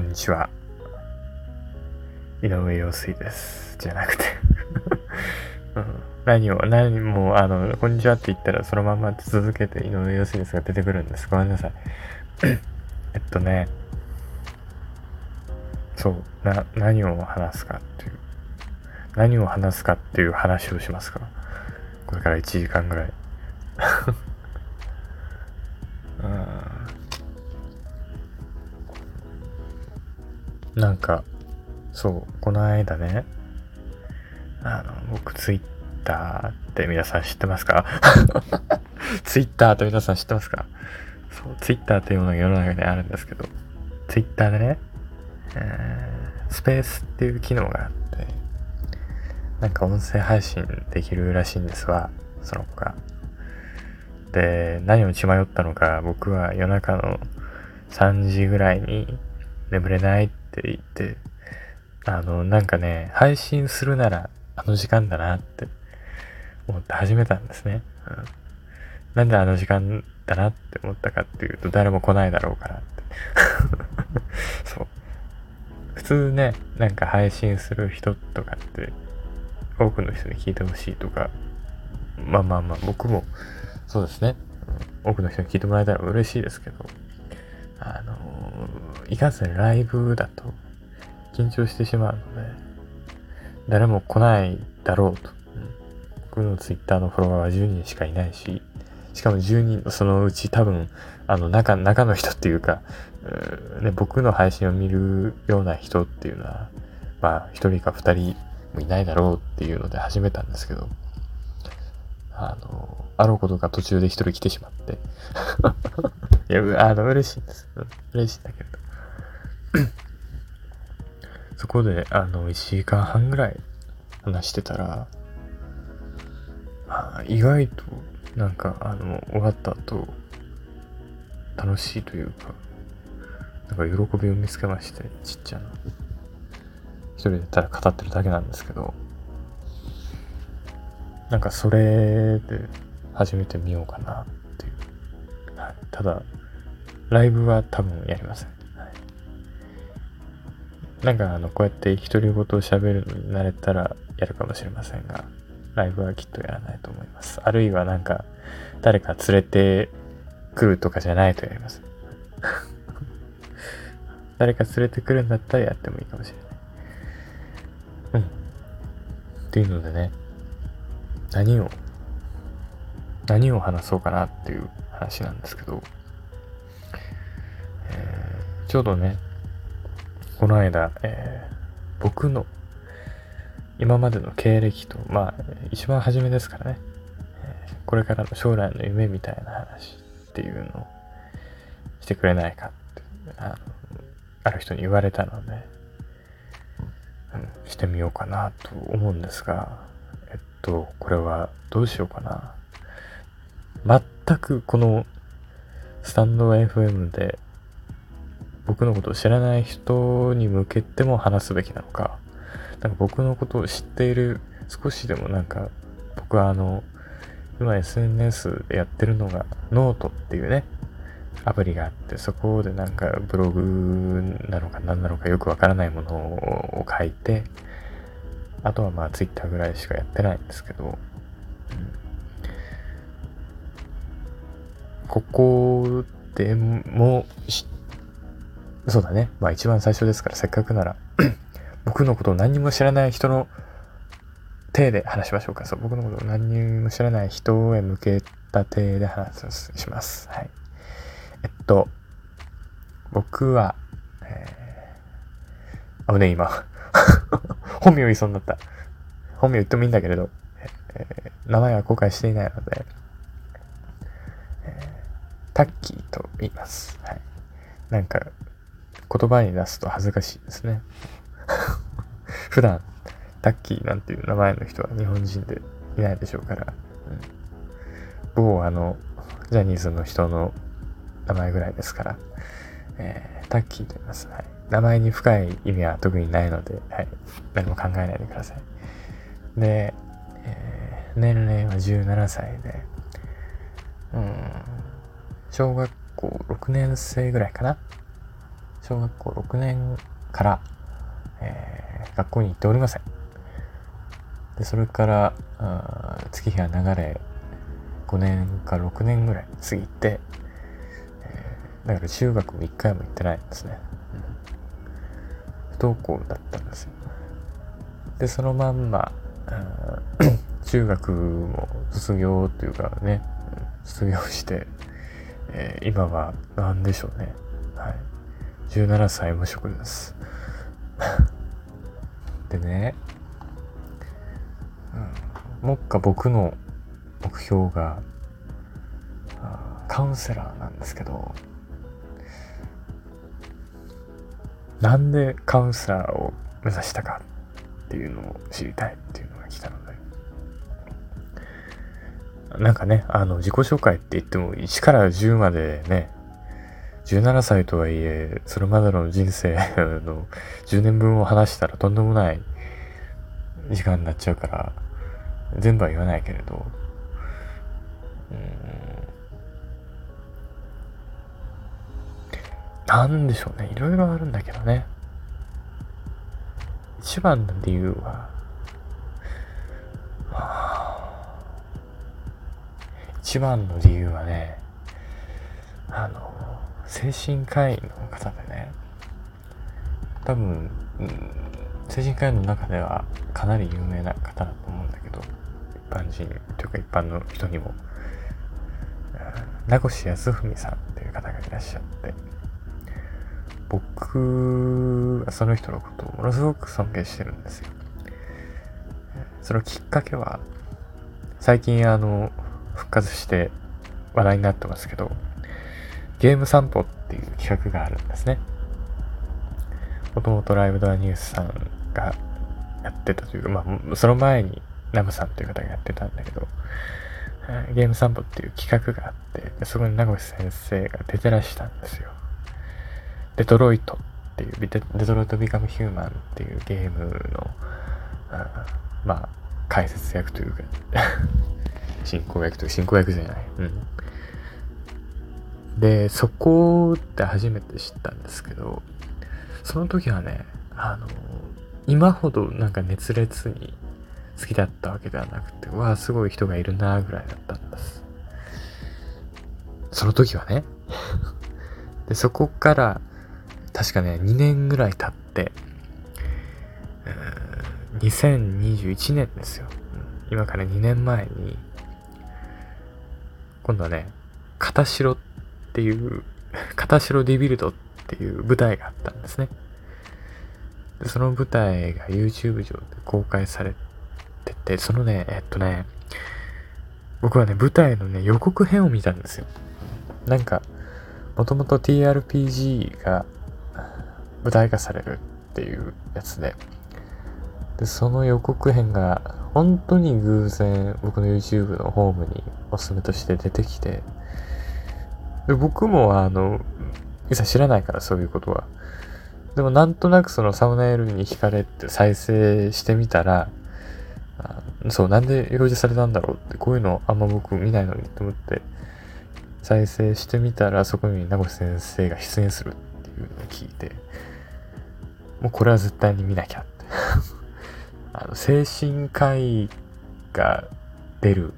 んにちは。井上陽水です。じゃなくて うん、何を、何も、あの、こんにちはって言ったらそのまま続けて井上陽水ですが出てくるんです。ごめんなさい。えっとね、そう、な、何を話すかっていう、何を話すかっていう話をしますかこれから1時間ぐらい。うんなんか、そう、この間ね、あの、僕ツイッターって皆さん知ってますか？ツイッターって皆さん知ってますか？そう、ツイッターっていうものが世の中にあるんですけど、ツイッターでね、えー、スペースっていう機能があって、なんか音声配信できるらしいんですわ、その子が。で、何を血迷ったのか、僕は夜中の3時ぐらいに眠れないっって、あの、なんかね、配信するならあの時間だなって思って始めたんですね。うん、なんであの時間だなって思ったかっていうと、誰も来ないだろうからって。そう。普通ね、なんか配信する人とかって、多くの人に聞いてほしいとか、まあまあまあ、僕もそうですね、うん、多くの人に聞いてもらえたら嬉しいですけど、あのいかんせんライブだと緊張してしまうので、誰も来ないだろうと。僕のツイッターのフォロワーは10人しかいないし、しかも10人のそのうち多分、あの中、中の人っていうか、うね、僕の配信を見るような人っていうのは、まあ、1人か2人もいないだろうっていうので始めたんですけど、あの、あろうことが途中で1人来てしまって いや、あの、嬉しいんです。嬉しいんだけど。そこで、あの、1時間半ぐらい話してたら、あ意外と、なんか、あの、終わった後、楽しいというか、なんか喜びを見つけまして、ちっちゃな。一人でただ語ってるだけなんですけど、なんかそれで始めてみようかなっていう。はい、ただ、ライブは多分やりません。はい、なんかあの、こうやって独り言を喋るのに慣れたらやるかもしれませんが、ライブはきっとやらないと思います。あるいはなんか、誰か連れてくるとかじゃないとやります。誰か連れてくるんだったらやってもいいかもしれない。うん。っていうのでね、何を、何を話そうかなっていう話なんですけど、えちょうどね、この間、えー、僕の今までの経歴と、まあ、一番初めですからね、え、これからの将来の夢みたいな話っていうのをしてくれないかってあのある人に言われたので、うん、してみようかなと思うんですが、えっと、これはどうしようかな。全くこのスタンド FM で僕のことを知らない人に向けても話すべきなのか、なんか僕のことを知っている少しでもなんか、僕はあの、今 SNS でやってるのがノートっていうね、アプリがあって、そこでなんかブログなのか何なのかよくわからないものを書いて、あとはまあ Twitter ぐらいしかやってないんですけど、うん、ここでもそうだね。まあ一番最初ですから、せっかくなら 僕のことを何にも知らない人の手で話しましょうか。そう、僕のことを何にも知らない人へ向けた手で話します。はい。えっと、僕は、えー、あぶね、今 本名言いそうになった。本名言ってもいいんだけれど、えー、名前は公開していないので、タッキーと言います。はい。なんか、言葉に出すと恥ずかしいですね。普段、タッキーなんていう名前の人は日本人でいないでしょうから、うん、某あの、ジャニーズの人の名前ぐらいですから、えー、タッキーと言います。はい。名前に深い意味は特にないので、はい。何も考えないでください。で、えー、年齢は17歳で、うん、小学校6年生ぐらいかな小学校6年から、えー、学校に行っておりません。で、それから、月日が流れ、5年か6年ぐらい過ぎて、えー、だから中学も1回も行ってないんですね。不登校だったんですよ。で、そのまんま、中学も卒業というかね、卒業して、えー、今は何でしょうね。はい。17歳無職です。でね、うん、もっか僕の目標が、カウンセラーなんですけど、なんでカウンセラーを目指したかっていうのを知りたいっていうのが来たの。なんかね、あの、自己紹介って言っても1から10までね、17歳とはいえ、それまでの人生 の10年分を話したらとんでもない時間になっちゃうから、全部は言わないけれど、うんなんでしょうね。いろいろあるんだけどね。一番の理由は、は一番の理由はね、あの、精神科医の方でね、多分、うん、精神科医の中ではかなり有名な方だと思うんだけど、一般人というか一般の人にも、名越康文さんっていう方がいらっしゃって、僕はその人のことをものすごく尊敬してるんですよ。そのきっかけは、最近あの、復活して話題になってますけど、ゲーム散歩っていう企画があるんですね。もともとライブドアニュースさんがやってたというか、まあ、その前にナムさんという方がやってたんだけど、ゲーム散歩っていう企画があって、そこに名越先生が出てらしたんですよ。デトロイトっていう、デトロイト・ビカム・ヒューマンっていうゲームの、あまあ、解説役というか進行役というか、進行役じゃない。うん。で、そこで初めて知ったんですけど、その時はね、あの、今ほどなんか熱烈に好きだったわけではなくて、わあ、すごい人がいるなぐらいだったんです。その時はね。で、そこから、確かね、2年ぐらい経って、2021年ですよ。今から2年前に、今度はね、片白っていう、片白リビルドっていう舞台があったんですね。でその舞台が YouTube 上で公開されてて、そのね、えっとね、僕はね、舞台のね、予告編を見たんですよ。なんか、もともと TRPG が舞台化されるっていうやつで、で、その予告編が本当に偶然僕の YouTube のホームにおすすめとして出てきて、で僕もあの、いざ知らないからそういうことは。でもなんとなくそのサムネイルに惹かれて再生してみたら、そう、なんで表示されたんだろうって、こういうのあんま僕見ないのにと思って、再生してみたらそこに名越先生が出演するっていうのを聞いて、もうこれは絶対に見なきゃっ。あの、精神科医が出る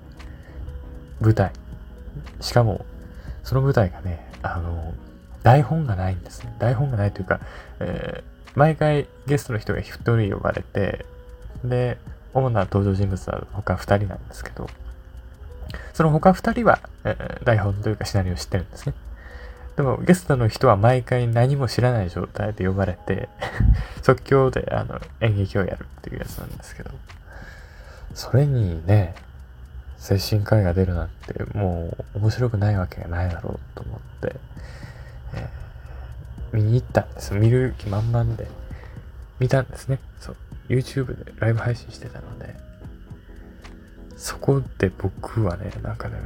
舞台。しかも、その舞台がね、あの、台本がないんですね。台本がないというか、えー、毎回ゲストの人が一人呼ばれて、で、主な登場人物は他二人なんですけど、その他二人は、えー、台本というかシナリオを知ってるんですね。でもゲストの人は毎回何も知らない状態で呼ばれて 即興であの演劇をやるっていうやつなんですけど、それにね、精神科医が出るなんてもう面白くないわけがないだろうと思って、えー、見に行ったんです。見る気満々で見たんですね。そう。YouTube でライブ配信してたので、そこで僕はね、なんかね、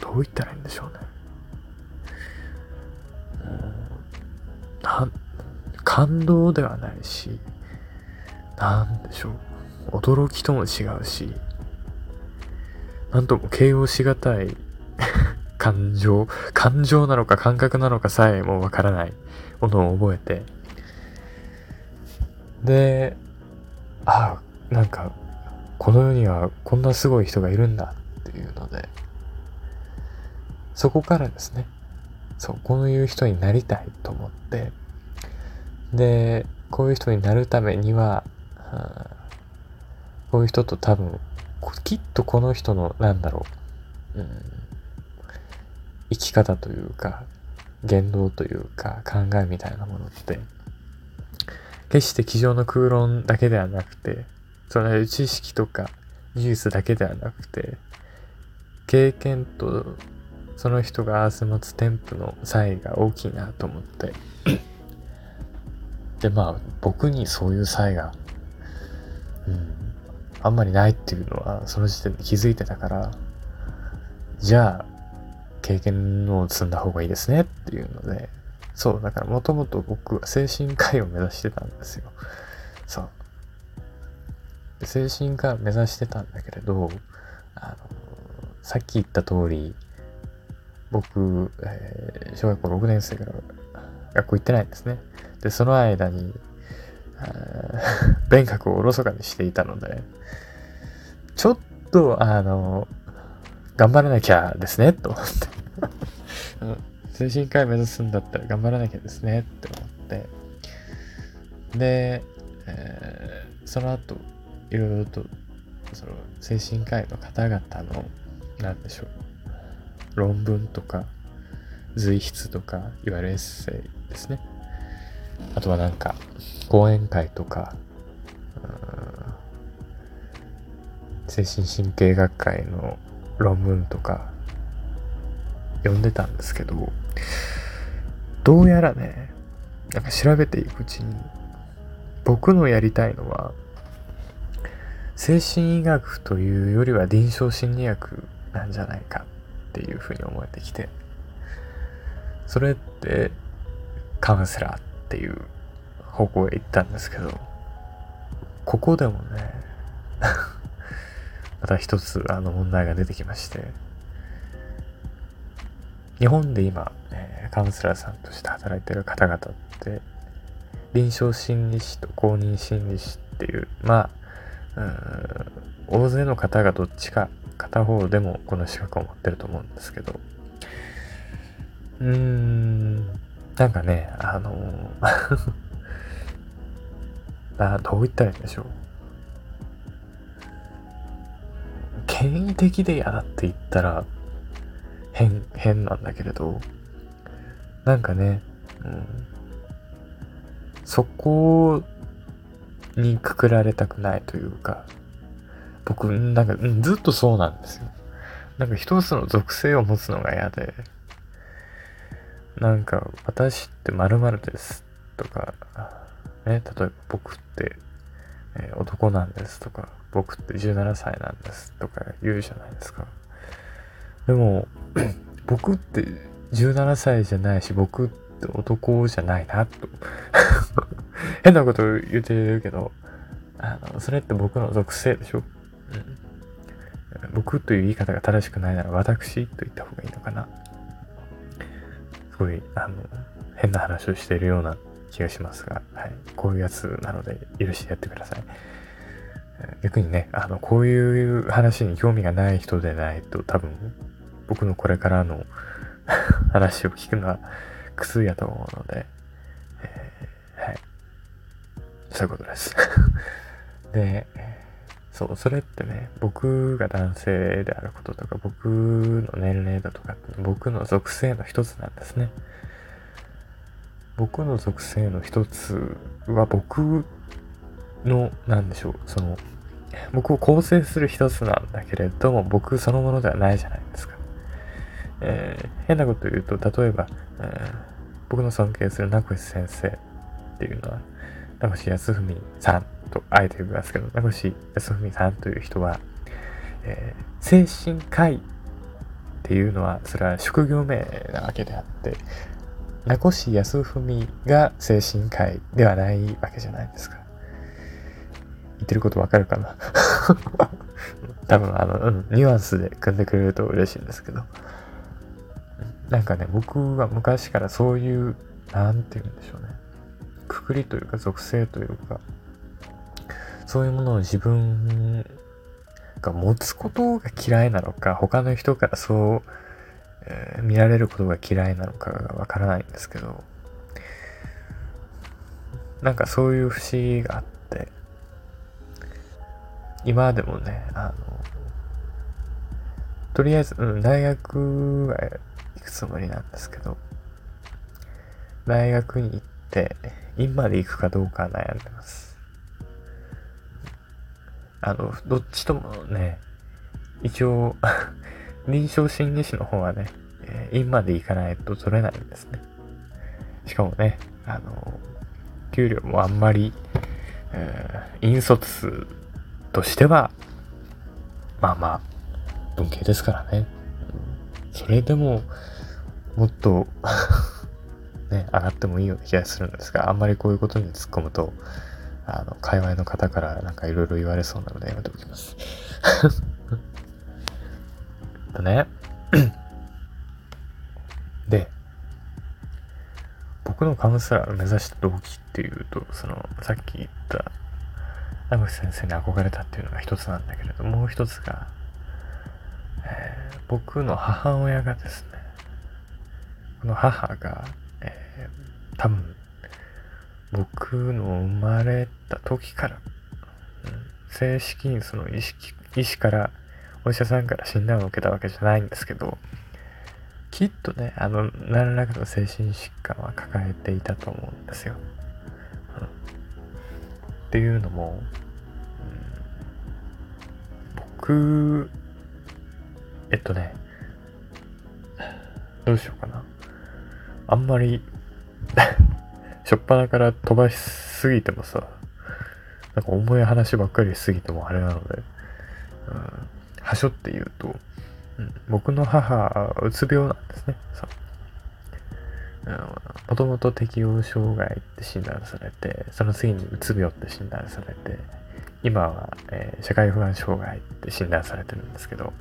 どう言ったらいいんでしょうね。な感動ではないし、なんでしょう。驚きとも違うし、なんとも形容しがたい 感情、感情なのか感覚なのかさえもわからないものを覚えて、で、ああ、なんか、この世にはこんなすごい人がいるんだっていうので、そこからですね、そう、こういう人になりたいと思って、で、こういう人になるためには、こういう人と多分、きっとこの人の、なんだろう、うん、生き方というか、言動というか、考えみたいなものって、決して机上の空論だけではなくて、その知識とか技術だけではなくて、経験とその人が明日持つ添付の差異が大きいなと思って。で、まあ、僕にそういう差異が、うん、あんまりないっていうのは、その時点で気づいてたから、じゃあ、経験を積んだ方がいいですねっていうので、そう、だからもともと僕は精神科医を目指してたんですよ。そう。精神科目指してたんだけれど、あの、さっき言った通り、僕、えー、小学校6年生から学校行ってないんですね。で、その間に、勉学 をおろそかにしていたので、ちょっと、あの、頑張らなきゃですね、と思って 精神科医目指すんだったら頑張らなきゃですね、って思って。で、えー、その後、いろいろと、その、精神科医の方々の、なんでしょう、論文とか随筆とかいわゆるエッセイですねあとはなんか講演会とか精神神経学会の論文とか読んでたんですけどどうやらねなんか調べていくうちに僕のやりたいのは精神医学というよりは臨床心理学なんじゃないかっていうふうに思えてきてそれってカウンセラーっていう方向へ行ったんですけどここでもね また一つあの問題が出てきまして日本で今、えカウンセラーさんとして働いてる方々って臨床心理士と公認心理士っていうまあ大勢の方がどっちか片方でもこの資格を持ってると思うんですけど、うーん、なんかね、あのあ、どう言ったらいいんでしょう。権威的で嫌だって言ったら変、変なんだけれど、なんかね、うん、そこにくくられたくないというか、僕、なんか、ずっとそうなんですよ。なんか一つの属性を持つのが嫌で、なんか、私って〇〇ですとか、ね、例えば僕って、えー、男なんですとか、僕って17歳なんですとか言うじゃないですか。でも、僕って17歳じゃないし、僕って男じゃないなと。変なこと言ってるけど、あの、それって僕の属性でしょ？うん、僕という言い方が正しくないなら私と言った方がいいのかな。すごい、あの、変な話をしているような気がしますが、はい。こういうやつなので許してやってください。逆にね、あの、こういう話に興味がない人でないと多分、僕のこれからの 話を聞くのは苦痛やと思うので、えー、はい。そういうことです。で、そう、それってね、僕が男性であることとか、僕の年齢だとか、僕の属性の一つなんですね。僕の属性の一つは僕の、なんでしょう、その、僕を構成する一つなんだけれども、僕そのものではないじゃないですか。えー、変なこと言うと、例えば、えー、僕の尊敬する名越先生っていうのは、名越康文さんとあえて呼びますけど、名越康文さんという人は、えー、精神科医っていうのは、それは職業名なわけであって、名越康文が精神科医ではないわけじゃないですか。言ってることわかるかな？多分、あの、うん、ニュアンスで組んでくれると嬉しいんですけど。なんかね、僕は昔からそういう、なんて言うんでしょうね。くくりというか属性というか、そういうものを自分が持つことが嫌いなのか、他の人からそう、えー、見られることが嫌いなのかがわからないんですけど、なんかそういう節があって、今でもね、あの、とりあえず、うん、大学は行くつもりなんですけど、大学に行って、院まで行くかどうか悩んでます。あの、どっちともね、一応 臨床心理士の方はね、えー、院まで行かないと取れないんですね。しかもね、あの、給料もあんまり、えー、引率数としては、まあまあ、文系ですからね。それでも、もっと、上がってもいいような気がするんですが、あんまりこういうことに突っ込むと、あの、界隈の方からなんかいろいろ言われそうなのでやめておきます。とね。で、僕のカウンセラーを目指した動機っていうと、その、さっき言った、名越先生に憧れたっていうのが一つなんだけれど、もう一つが、えー、僕の母親がですね、この母が、多分、僕の生まれた時から、うん、正式にその意識、医師から、お医者さんから診断を受けたわけじゃないんですけど、きっとね、あの、何らかの精神疾患は抱えていたと思うんですよ。うん、っていうのも、うん、僕えっとね、どうしようかな。あんまりしょっぱなから飛ばしすぎてもさ、なんか重い話ばっかりしすぎてもあれなので、うん、はしょって言うと、うん、僕の母うつ病なんですね。さもともと適応障害って診断されて、その次にうつ病って診断されて、今は、えー、社会不安障害って診断されてるんですけど、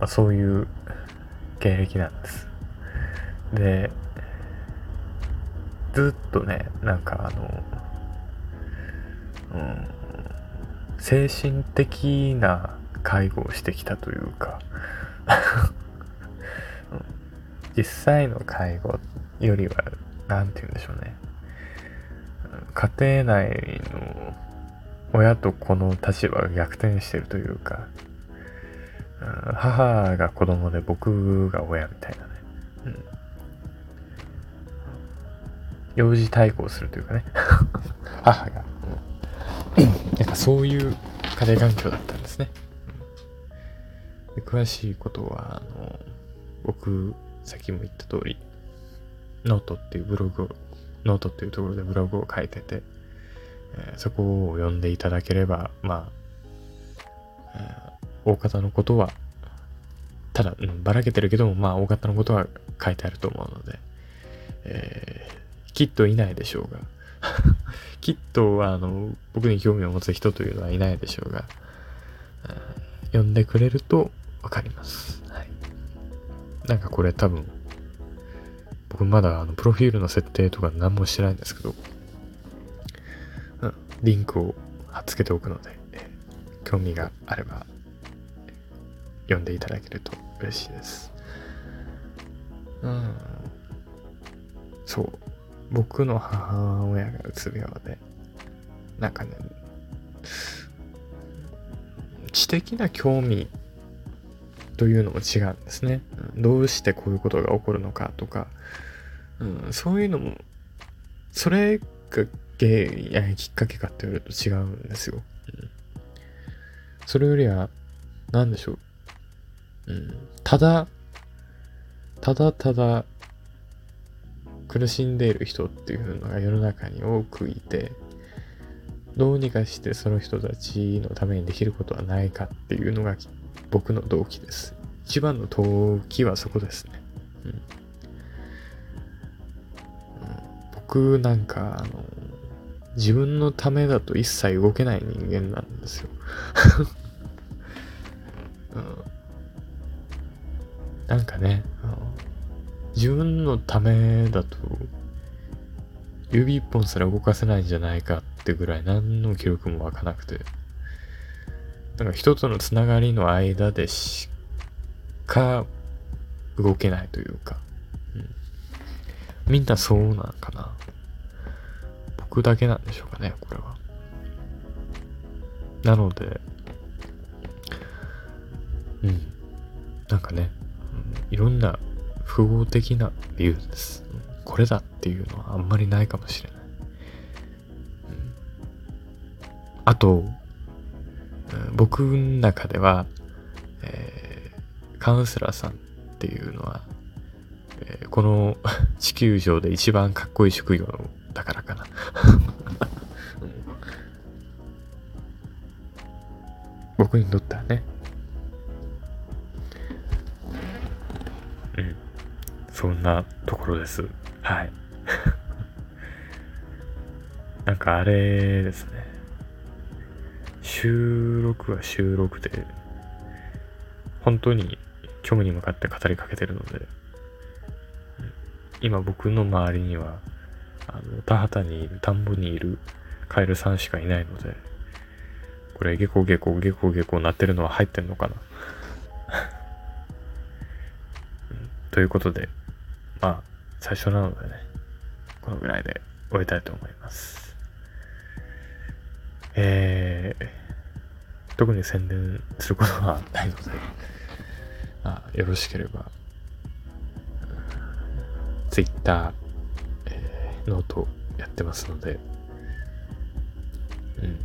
まあ、そういう経歴なんです。で、ずっとね、なんかあの、うん、精神的な介護をしてきたというか 実際の介護よりは、なんて言うんでしょうね。家庭内の親と子の立場が逆転してるというか、母が子供で僕が親みたいなね。幼児対抗するというかね。母が。なんかそういう家庭環境だったんですね。で詳しいことは、あの、僕、さっきも言った通り、ノートっていうブログを、ノートっていうところでブログを書いてて、えー、そこを読んでいただければ、まあ、えー大方のことは、ただ、うん、ばらけてるけども、まあ、大方のことは書いてあると思うので、えー、きっといないでしょうが、きっと、あの、僕に興味を持つ人というのはいないでしょうが、読んでくれるとわかります。はい。なんかこれ多分、僕まだあのプロフィールの設定とか何もしてないんですけど、うん、リンクを貼っつけておくので、興味があれば読んでいただけると嬉しいです。うん。そう。僕の母親がうつ病で、なんかね、知的な興味というのも違うんですね。どうしてこういうことが起こるのかとか、うん、そういうのも、それが原因やきっかけかって言われると違うんですよ。うん、それよりは、何でしょう。うん、ただ、ただただ苦しんでいる人っていうのが世の中に多くいて、どうにかしてその人たちのためにできることはないかっていうのが僕の動機です。一番の動機はそこですね。うん。僕なんか、あの、自分のためだと一切動けない人間なんですよ。うん、なんかね、自分のためだと、指一本すら動かせないんじゃないかってぐらい何の記録も湧かなくて、なんか人とのつながりの間でしか動けないというか、うん、みんなそうなんかな。僕だけなんでしょうかね、これは。なので、うん。なんかね、うん、いろんな複合的な理由です。これだっていうのはあんまりないかもしれない。あと、僕の中では、えー、カウンセラーさんっていうのは、えー、この 地球上で一番かっこいい職業だからかな僕にとってはね。なところです。はい。なんかあれですね。収録は収録で、本当に虚無に向かって語りかけてるので、今僕の周りには、あの、田畑にいる、田んぼにいるカエルさんしかいないので、これ、ゲコゲコゲコゲコなってるのは入ってんのかな？ということで、まあ、最初なのでね、このぐらいで終えたいと思います。えー、特に宣伝することはないので、あよろしければ、Twitter、えー、ノートやってますので、うん。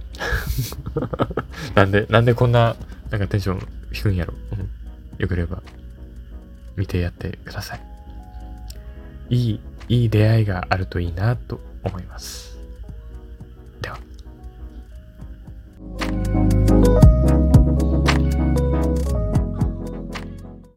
なんで、なんでこんな、なんかテンション低いんやろ。うん。よければ、見てやってください。いい、いい出会いがあるといいなと思います。